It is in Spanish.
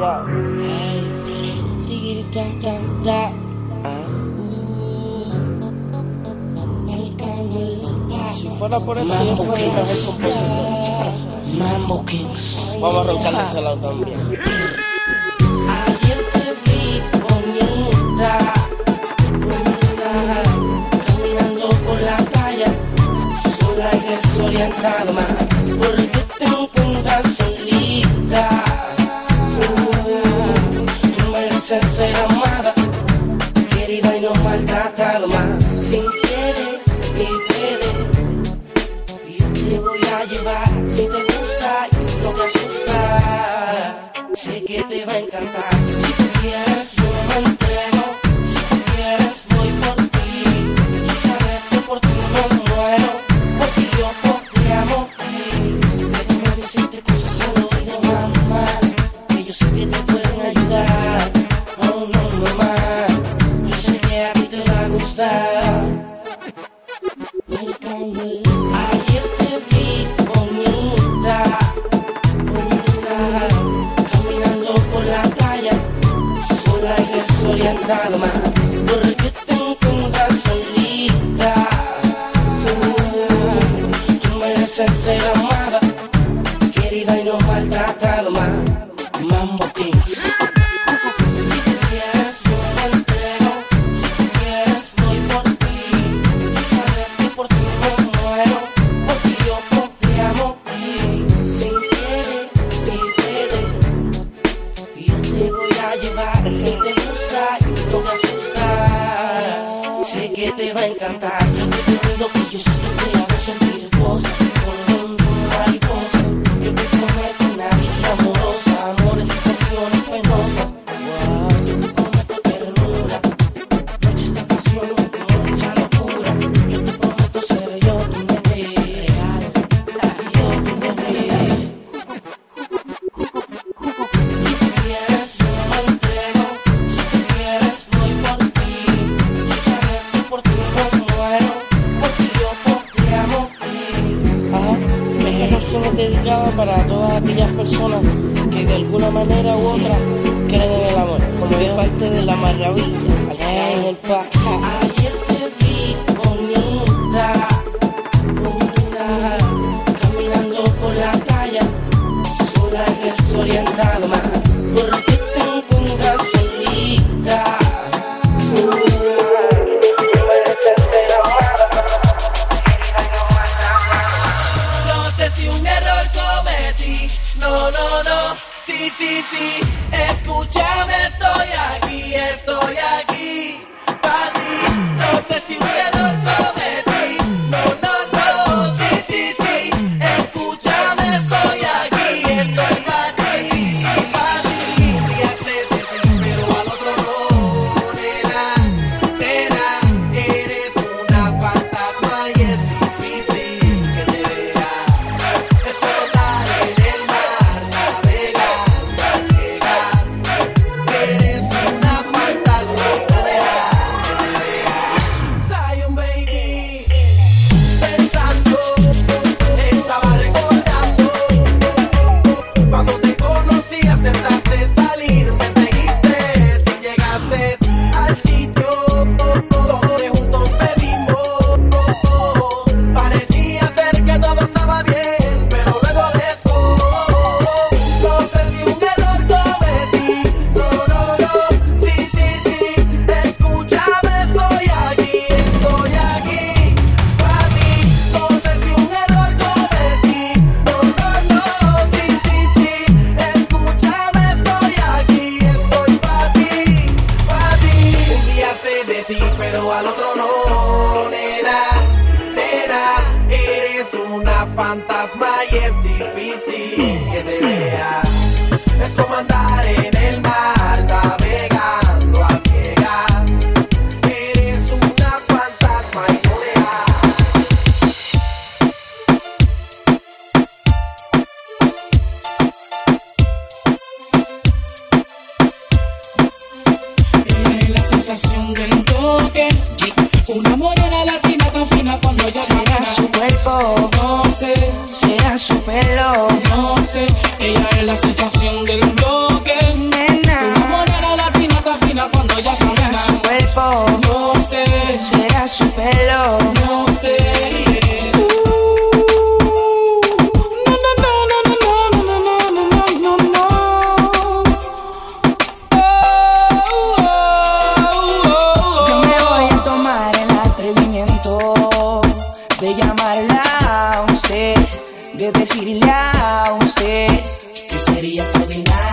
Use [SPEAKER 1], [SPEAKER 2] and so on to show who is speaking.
[SPEAKER 1] Ya. Si fuera por eso, yo fuera el mejor compositor.
[SPEAKER 2] Mambo Kings.
[SPEAKER 1] Vamos a roncarle ese lado también.
[SPEAKER 2] Ayer te vi bonita, bonita, caminando por la playa, sola y desorientada, ser amada, querida y no maltratada, más sin querer ni puedes. Yo te voy a llevar si te gusta no te asusta. Sé que te va a encantar. Más porque te solita. Tú, mereces ser amada, querida y no maltratada, más Mambo King. Si tú quieres, yo me entrego. Si tú quieres, voy por ti. Tú sabes que por ti me muero. Porque yo por ti amo. Sin querer ni querer. Yo te voy a llevar. Asusta. Sé que te va a encantar. Yo te que yo que
[SPEAKER 1] aquellas personas que de alguna manera u otra creen en el amor, como es parte de la maravilla, al que en el pa.
[SPEAKER 3] Fifi. Fantasma y es difícil que te vea. Es como andar en el mar, navegando a ciegas. Eres una fantasma y no. Eres
[SPEAKER 4] la sensación del toque. Una morena latina tan fina cuando ella
[SPEAKER 5] Será su cuerpo,
[SPEAKER 4] no sé.
[SPEAKER 5] Será su pelo,
[SPEAKER 4] no sé. Ella es la sensación del bloque.
[SPEAKER 5] Nena.
[SPEAKER 4] Una morena
[SPEAKER 5] latina tan fina
[SPEAKER 4] cuando ella Será su cuerpo, no
[SPEAKER 5] sé. Será su pelo, Saturday night.